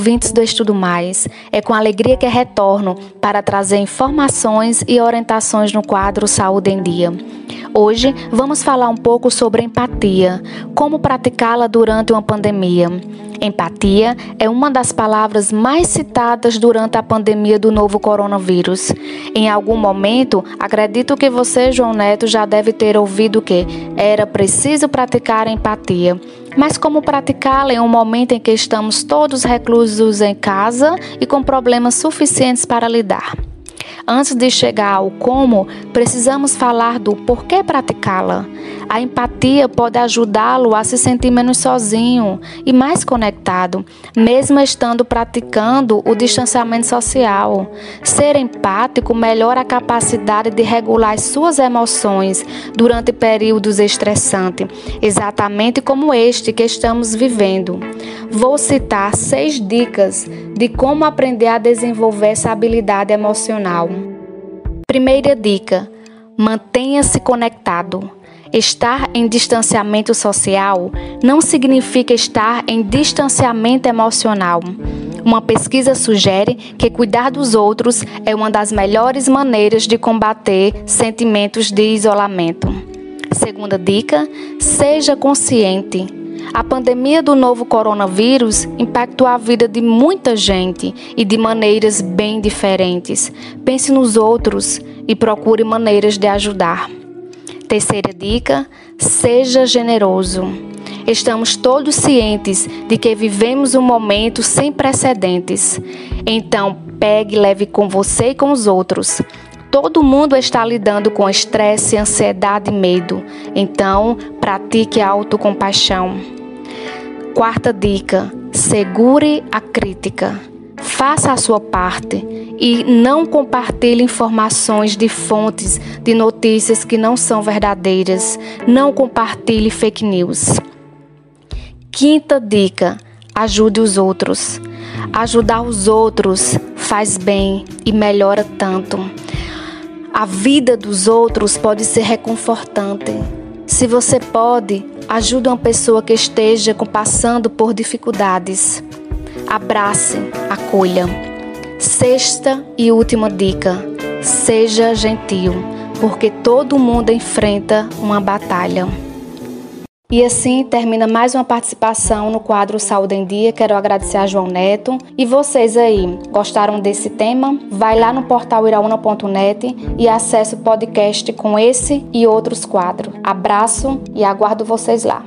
ouvintes do Estudo Mais, é com alegria que retorno para trazer informações e orientações no quadro Saúde em Dia. Hoje vamos falar um pouco sobre empatia, como praticá-la durante uma pandemia. Empatia é uma das palavras mais citadas durante a pandemia do novo coronavírus. Em algum momento, acredito que você, João Neto, já deve ter ouvido que era preciso praticar empatia. Mas como praticá-la em um momento em que estamos todos reclusos em casa e com problemas suficientes para lidar? Antes de chegar ao como, precisamos falar do porquê praticá-la. A empatia pode ajudá-lo a se sentir menos sozinho e mais conectado, mesmo estando praticando o distanciamento social. Ser empático melhora a capacidade de regular as suas emoções durante períodos estressantes, exatamente como este que estamos vivendo. Vou citar seis dicas de como aprender a desenvolver essa habilidade emocional. Primeira dica: mantenha-se conectado. Estar em distanciamento social não significa estar em distanciamento emocional. Uma pesquisa sugere que cuidar dos outros é uma das melhores maneiras de combater sentimentos de isolamento. Segunda dica: seja consciente. A pandemia do novo coronavírus impactou a vida de muita gente e de maneiras bem diferentes. Pense nos outros e procure maneiras de ajudar. Terceira dica: seja generoso. Estamos todos cientes de que vivemos um momento sem precedentes. Então, pegue e leve com você e com os outros. Todo mundo está lidando com estresse, ansiedade e medo. Então, pratique a autocompaixão. Quarta dica: segure a crítica. Faça a sua parte e não compartilhe informações de fontes de notícias que não são verdadeiras. Não compartilhe fake news. Quinta dica: ajude os outros. Ajudar os outros faz bem e melhora tanto. A vida dos outros pode ser reconfortante. Se você pode, ajude uma pessoa que esteja passando por dificuldades. Abrace, acolha. Sexta e última dica: seja gentil, porque todo mundo enfrenta uma batalha. E assim termina mais uma participação no quadro Saúde em Dia. Quero agradecer a João Neto. E vocês aí, gostaram desse tema? Vai lá no portal iraúna.net e acesse o podcast com esse e outros quadros. Abraço e aguardo vocês lá.